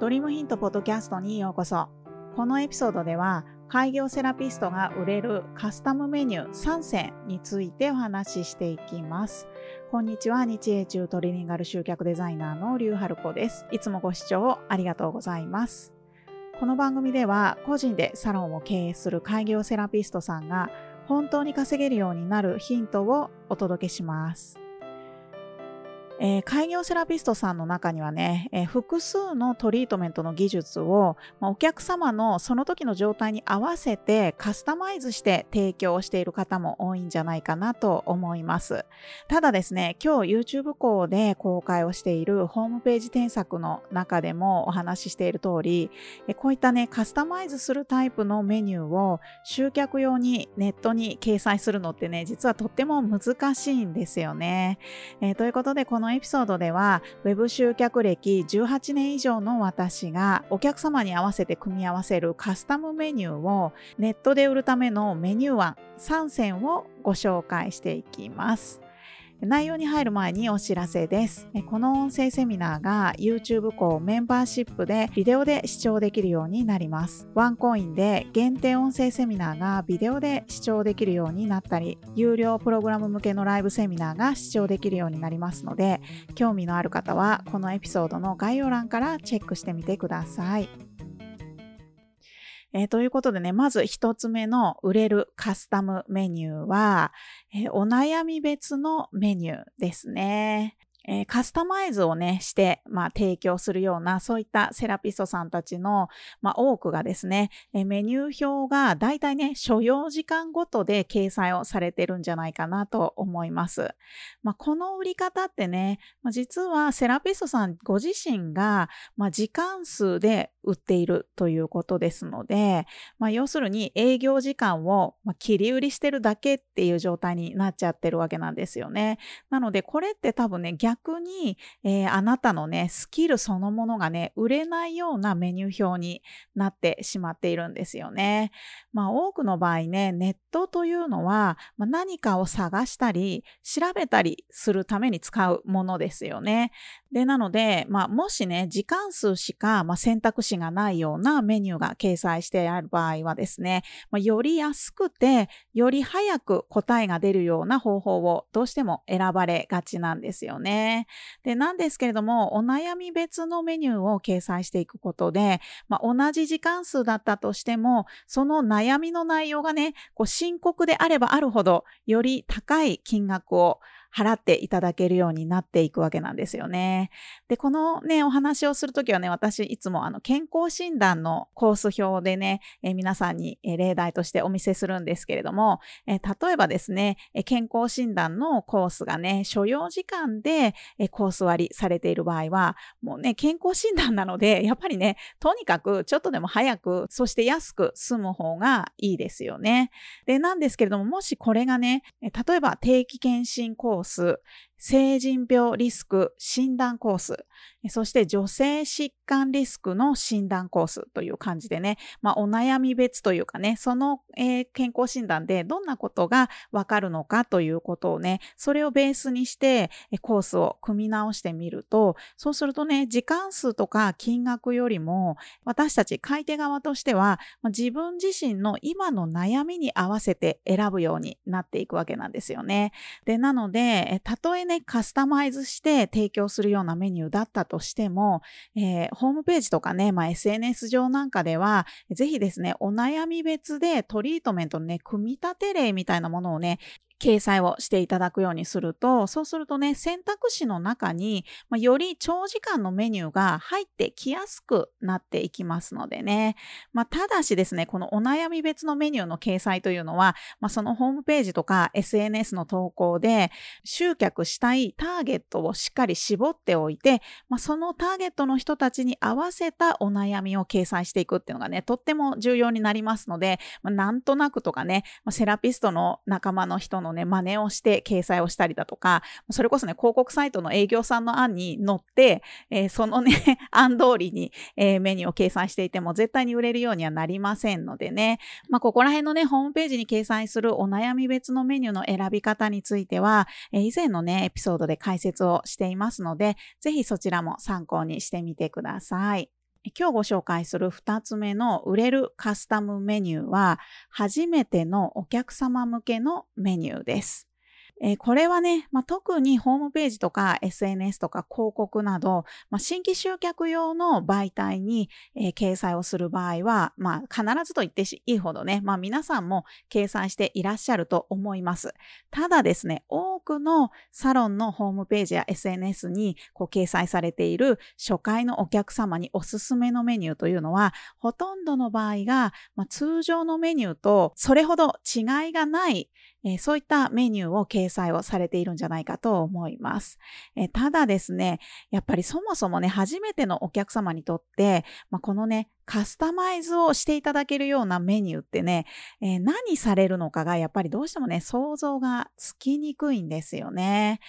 ドリームヒントポッドキャストにようこそ。このエピソードでは、開業セラピストが売れるカスタムメニュー3選についてお話ししていきます。こんにちは、日英中トリリンガル集客デザイナーのリュウハルコです。いつもご視聴ありがとうございます。この番組では、個人でサロンを経営する開業セラピストさんが、本当に稼げるようになるヒントをお届けします。えー、開業セラピストさんの中にはね、えー、複数のトリートメントの技術を、まあ、お客様のその時の状態に合わせてカスタマイズして提供している方も多いんじゃないかなと思います。ただですね、今日 YouTube 校で公開をしているホームページ添削の中でもお話ししている通り、え、こういったね、カスタマイズするタイプのメニューを集客用にネットに掲載するのってね、実はとっても難しいんですよね。えということで、こののエピソードでは、Web 集客歴18年以上の私がお客様に合わせて組み合わせるカスタムメニューをネットで売るためのメニュー案3選をご紹介していきます。内容に入る前にお知らせです。この音声セミナーが YouTube 校メンバーシップでビデオで視聴できるようになります。ワンコインで限定音声セミナーがビデオで視聴できるようになったり、有料プログラム向けのライブセミナーが視聴できるようになりますので、興味のある方はこのエピソードの概要欄からチェックしてみてください。えー、ということでね、まず一つ目の売れるカスタムメニューは、えー、お悩み別のメニューですね。えー、カスタマイズをね、して、まあ、提供するような、そういったセラピストさんたちの、まあ、多くがですね、え、メニュー表がだいたいね、所要時間ごとで掲載をされてるんじゃないかなと思います。まあ、この売り方ってね、まあ、実はセラピストさんご自身が、まあ、時間数で売っているということですので、まあ、要するに営業時間を切り売りしてるだけっていう状態になっちゃってるわけなんですよね。なので、これって多分ね、逆逆に、えー、あなたのね、スキルそのものがね、売れないようなメニュー表になってしまっているんですよね。まあ多くの場合ね、ネットというのは、まあ、何かを探したり、調べたりするために使うものですよね。で、なので、まあ、もしね、時間数しか、まあ、選択肢がないようなメニューが掲載してある場合はですね、まあ、より安くて、より早く答えが出るような方法をどうしても選ばれがちなんですよね。で、なんですけれども、お悩み別のメニューを掲載していくことで、まあ、同じ時間数だったとしても、その悩みの内容がね、こう深刻であればあるほど、より高い金額を払っていただけるようになっていくわけなんですよね。で、このね、お話をするときはね、私いつもあの健康診断のコース表でね、え皆さんに例題としてお見せするんですけれども、え例えばですね、健康診断のコースがね、所要時間でコース割りされている場合は、もうね、健康診断なので、やっぱりね、とにかくちょっとでも早く、そして安く済む方がいいですよね。で、なんですけれども、もしこれがね、例えば定期検診コースロス、成人病リスク診断コース、そして女性疾患リスクの診断コースという感じでね、まあ、お悩み別というかね、その、えー、健康診断でどんなことがわかるのかということをね、それをベースにしてコースを組み直してみると、そうするとね、時間数とか金額よりも、私たち買い手側としては、自分自身の今の悩みに合わせて選ぶようになっていくわけなんですよね。で、なので、たとえね、カスタマイズして提供するようなメニューだったとしても、えー、ホームページとかね、まあ、SNS 上なんかでは、ぜひですね、お悩み別でトリートメントのね、組み立て例みたいなものをね、掲載をしていただくようにすると、そうするとね、選択肢の中に、まあ、より長時間のメニューが入ってきやすくなっていきますのでね。まあ、ただしですね、このお悩み別のメニューの掲載というのは、まあ、そのホームページとか SNS の投稿で集客したいターゲットをしっかり絞っておいて、まあ、そのターゲットの人たちに合わせたお悩みを掲載していくっていうのがね、とっても重要になりますので、まあ、なんとなくとかね、まあ、セラピストの仲間の人ののね、真似をして掲載をしたりだとか、それこそね、広告サイトの営業さんの案に乗って、えー、そのね、案通りに、えー、メニューを掲載していても絶対に売れるようにはなりませんのでね、まあ、ここら辺のね、ホームページに掲載するお悩み別のメニューの選び方については、えー、以前のね、エピソードで解説をしていますので、ぜひそちらも参考にしてみてください。今日ご紹介する2つ目の売れるカスタムメニューは初めてのお客様向けのメニューです。えー、これはね、まあ、特にホームページとか SNS とか広告など、まあ、新規集客用の媒体に、えー、掲載をする場合は、まあ、必ずと言っていいほどね、まあ、皆さんも掲載していらっしゃると思います。ただですね、多くのサロンのホームページや SNS にこう掲載されている初回のお客様におすすめのメニューというのは、ほとんどの場合が、まあ、通常のメニューとそれほど違いがないえー、そういったメニューを掲載をされているんじゃないかと思います。えー、ただですね、やっぱりそもそもね、初めてのお客様にとって、まあ、このね、カスタマイズをしていただけるようなメニューってね、えー、何されるのかがやっぱりどうしてもね、想像がつきにくいんですよね。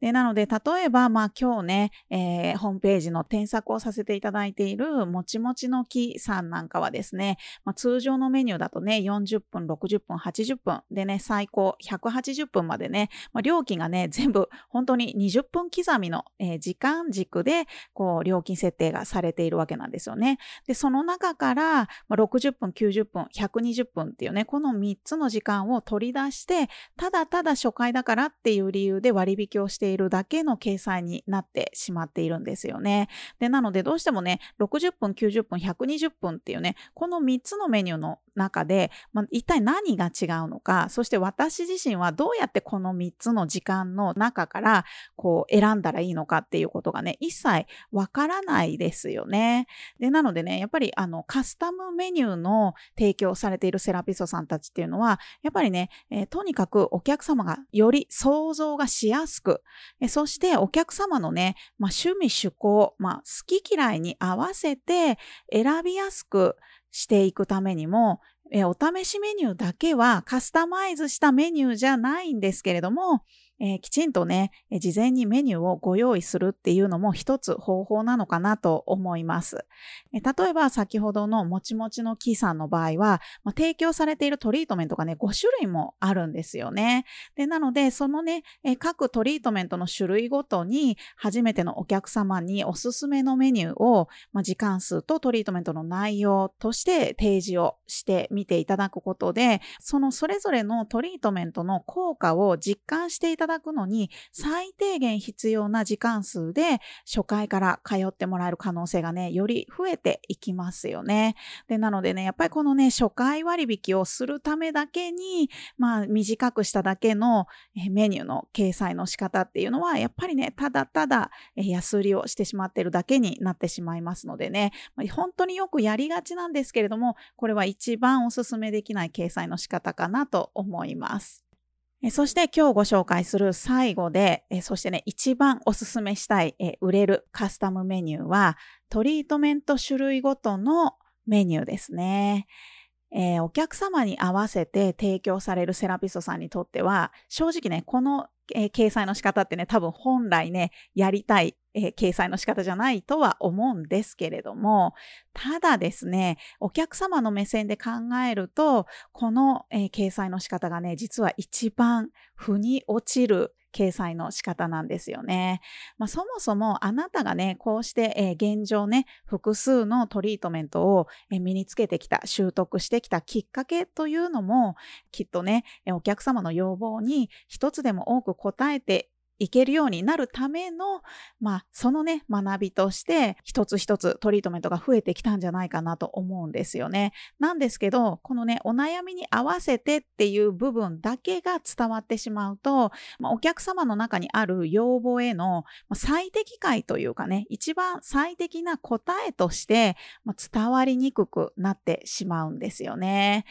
で、なので、例えば、まあ今日ね、えー、ホームページの添削をさせていただいているもちもちの木さんなんかはですね、まあ、通常のメニューだとね、40分、60分、80分でね、最高180分までね、まあ、料金がね、全部本当に20分刻みの、えー、時間軸で、こう、料金設定がされているわけなんですよね。で、その中から、ま60分、90分、120分っていうね、この3つの時間を取り出して、ただただ初回だからっていう理由で割引をしているだけの掲載になってしまっているんですよね。で、なのでどうしてもね、60分、90分、120分っていうね、この3つのメニューの中で、まあ、一体何が違うのか、そして私自身はどうやってこの3つの時間の中からこう選んだらいいのかっていうことがね、一切わからないですよね。で、なのでね、やっぱりあのカスタムメニューの提供されているセラピストさんたちっていうのは、やっぱりね、えー、とにかくお客様がより想像がしやすく、えそしてお客様のね、まあ、趣味趣向、まあ、好き嫌いに合わせて選びやすくしていくためにも、えお試しメニューだけはカスタマイズしたメニューじゃないんですけれども、えー、きちんとね、事前にメニューをご用意するっていうのも一つ方法なのかなと思います。え、例えば先ほどのもちもちの木さんの場合は、まあ、提供されているトリートメントがね、5種類もあるんですよね。で、なので、そのね、え、各トリートメントの種類ごとに初めてのお客様におすすめのメニューを、まあ、時間数とトリートメントの内容として提示をしてみ見ていただくことで、そのそれぞれのトリートメントの効果を実感していただくのに最低限必要な時間数で初回から通ってもらえる可能性がね、より増えていきますよね。で、なのでね、やっぱりこのね、初回割引をするためだけに、まあ短くしただけのメニューの掲載の仕方っていうのは、やっぱりね、ただただ安売りをしてしまっているだけになってしまいますのでね、本当によくやりがちなんですけれども、これは一番お勧めできない掲載の仕方かなと思います。そして今日ご紹介する最後で、そしてね、一番おすすめしたい売れるカスタムメニューは、トリートメント種類ごとのメニューですね。えー、お客様に合わせて提供されるセラピストさんにとっては、正直ね、このえー、掲載の仕方ってね、多分本来ね、やりたい、えー、掲載の仕方じゃないとは思うんですけれども、ただですね、お客様の目線で考えると、この、えー、掲載の仕方がね、実は一番腑に落ちる掲載の仕方なんですよね。まあ、そもそもあなたがね、こうして、えー、現状ね、複数のトリートメントを、えー、身につけてきた、習得してきたきっかけというのも、きっとね、お客様の要望に一つでも多く応えていけるようになるための、まあ、そのね、学びとして、一つ一つトリートメントが増えてきたんじゃないかなと思うんですよね。なんですけど、このね、お悩みに合わせてっていう部分だけが伝わってしまうと、まあ、お客様の中にある要望への最適解というかね、一番最適な答えとして、まあ、伝わりにくくなってしまうんですよね。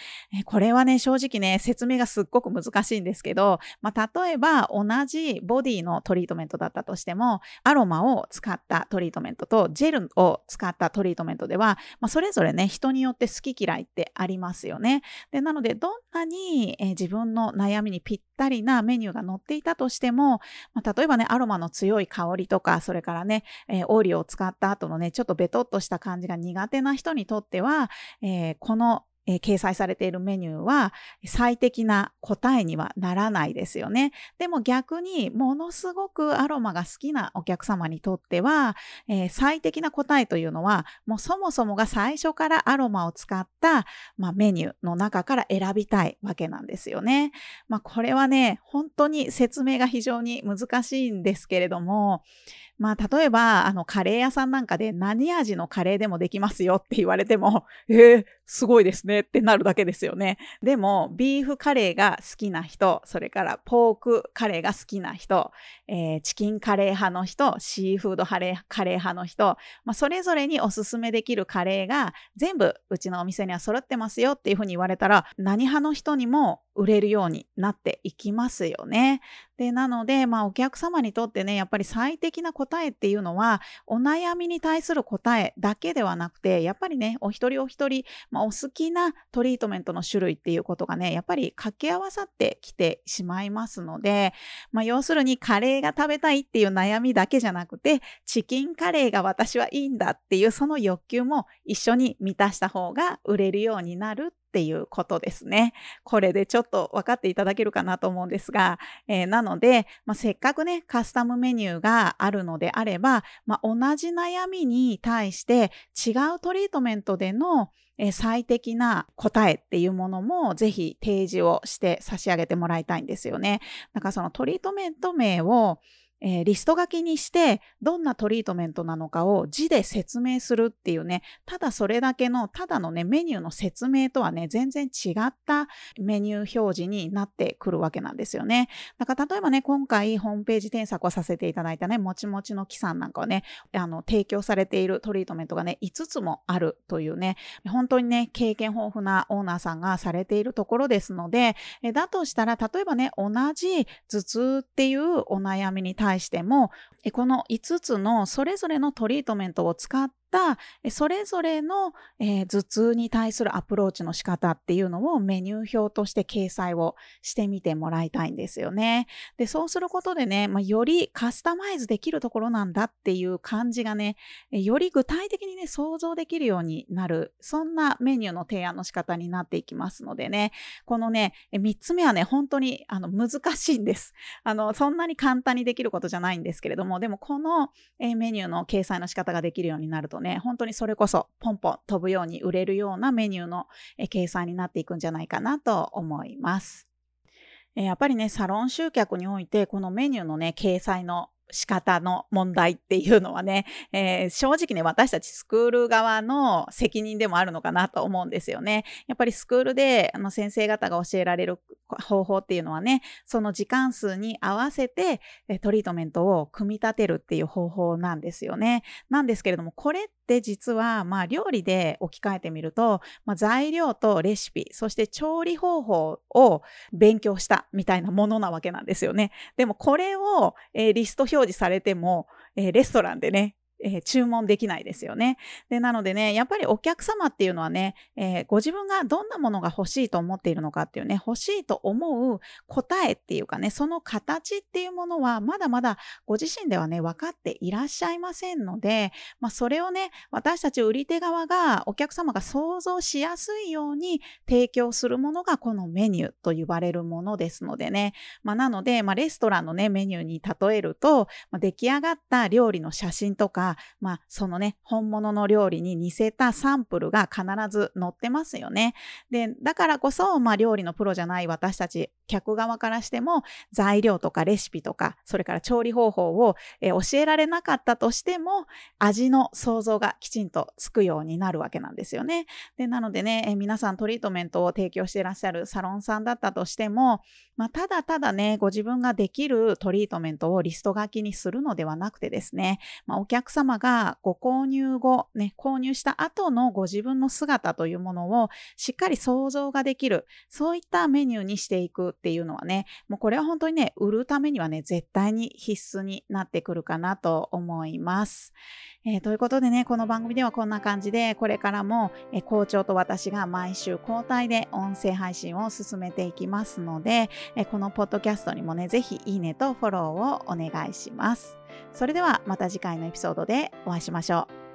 これはね、正直ね、説明がすっごく難しいんですけど、まあ、例えば同じボディのトリートメントだったとしても、アロマを使ったトリートメントとジェルを使ったトリートメントでは、まあ、それぞれね、人によって好き嫌いってありますよね。で、なので、どんなに、えー、自分の悩みにぴったりなメニューが載っていたとしても、まあ、例えばね、アロマの強い香りとか、それからね、えー、オーリオを使った後のね、ちょっとベトっとした感じが苦手な人にとっては、えー、このえー、掲載されているメニューは最適な答えにはならないですよね。でも逆にものすごくアロマが好きなお客様にとっては、えー、最適な答えというのはもうそもそもが最初からアロマを使った、まあ、メニューの中から選びたいわけなんですよね。まあ、これはね、本当に説明が非常に難しいんですけれども、まあ、例えば、あの、カレー屋さんなんかで何味のカレーでもできますよって言われても、えー、すごいですねってなるだけですよね。でも、ビーフカレーが好きな人、それからポークカレーが好きな人、えー、チキンカレー派の人、シーフードカレーカレー派の人、まあ、それぞれにおすすめできるカレーが全部うちのお店には揃ってますよっていうふうに言われたら、何派の人にも売れるようになっていきますよね。で、なので、まあ、お客様にとってね、やっぱり最適な答えっていうのは、お悩みに対する答えだけではなくて、やっぱりね、お一人お一人、まあ、お好きなトリートメントの種類っていうことがね、やっぱり掛け合わさってきてしまいますので、まあ、要するにカレーが食べたいっていう悩みだけじゃなくて、チキンカレーが私はいいんだっていうその欲求も一緒に満たした方が売れるようになるっていうことですね。これでちょっと分かっていただけるかなと思うんですが、えー、なので、まあ、せっかくね、カスタムメニューがあるのであれば、まあ、同じ悩みに対して違うトリートメントでの最適な答えっていうものもぜひ提示をして差し上げてもらいたいんですよね。だからそのトリートメント名をえー、リスト書きにしてどんなトリートメントなのかを字で説明するっていうねただそれだけのただのねメニューの説明とはね全然違ったメニュー表示になってくるわけなんですよね。だから例えばね今回ホームページ添削をさせていただいたねもちもちの木さんなんかはねあの提供されているトリートメントがね5つもあるというね本当にね経験豊富なオーナーさんがされているところですのでだとしたら例えばね同じ頭痛っていうお悩みに対対してもこの5つのそれぞれのトリートメントを使ったそれぞれの、え、頭痛に対するアプローチの仕方っていうのをメニュー表として掲載をしてみてもらいたいんですよね。で、そうすることでね、まあ、よりカスタマイズできるところなんだっていう感じがね、より具体的にね、想像できるようになる、そんなメニューの提案の仕方になっていきますのでね、このね、3つ目はね、本当にあの難しいんです。あの、そんなに簡単にできることじゃないんですけれども、でもこのえメニューの掲載の仕方ができるようになるとね、本当にそれこそポンポン飛ぶように売れるようなメニューの計算になっていくんじゃないかなと思います。えやっぱりね、サロン集客において、このメニューのね、掲載の仕方の問題っていうのはね、えー、正直ね、私たちスクール側の責任でもあるのかなと思うんですよね。やっぱりスクールであの先生方が教えられる方法っていうのはね、その時間数に合わせてトリートメントを組み立てるっていう方法なんですよね。なんですけれども、これって実は、まあ料理で置き換えてみると、まあ、材料とレシピ、そして調理方法を勉強したみたいなものなわけなんですよね。でもこれを、えー、リスト表示されても、えー、レストランでね、えー、注文できないですよね。で、なのでね、やっぱりお客様っていうのはね、えー、ご自分がどんなものが欲しいと思っているのかっていうね、欲しいと思う答えっていうかね、その形っていうものはまだまだご自身ではね、分かっていらっしゃいませんので、まあ、それをね、私たち売り手側がお客様が想像しやすいように提供するものがこのメニューと呼ばれるものですのでね、まあ、なので、まあ、レストランのね、メニューに例えると、ま、出来上がった料理の写真とか、まあ、そのね、本物の料理に似せたサンプルが必ず載ってますよね。で、だからこそ、まあ、料理のプロじゃない私たち、客側からしても、材料とかレシピとか、それから調理方法を、え教えられなかったとしても、味の想像がきちんとつくようになるわけなんですよね。で、なのでね、え皆さんトリートメントを提供していらっしゃるサロンさんだったとしても、まあ、ただただね、ご自分ができるトリートメントをリスト書きにするのではなくてですね、まあ、お客様がご購入後、ね、購入した後のご自分の姿というものをしっかり想像ができる、そういったメニューにしていくっていうのはね、もうこれは本当にね、売るためにはね、絶対に必須になってくるかなと思います。えー、ということでね、この番組ではこんな感じで、これからも、え、校長と私が毎週交代で音声配信を進めていきますので、え、このポッドキャストにもね、ぜひいいねとフォローをお願いします。それではまた次回のエピソードでお会いしましょう。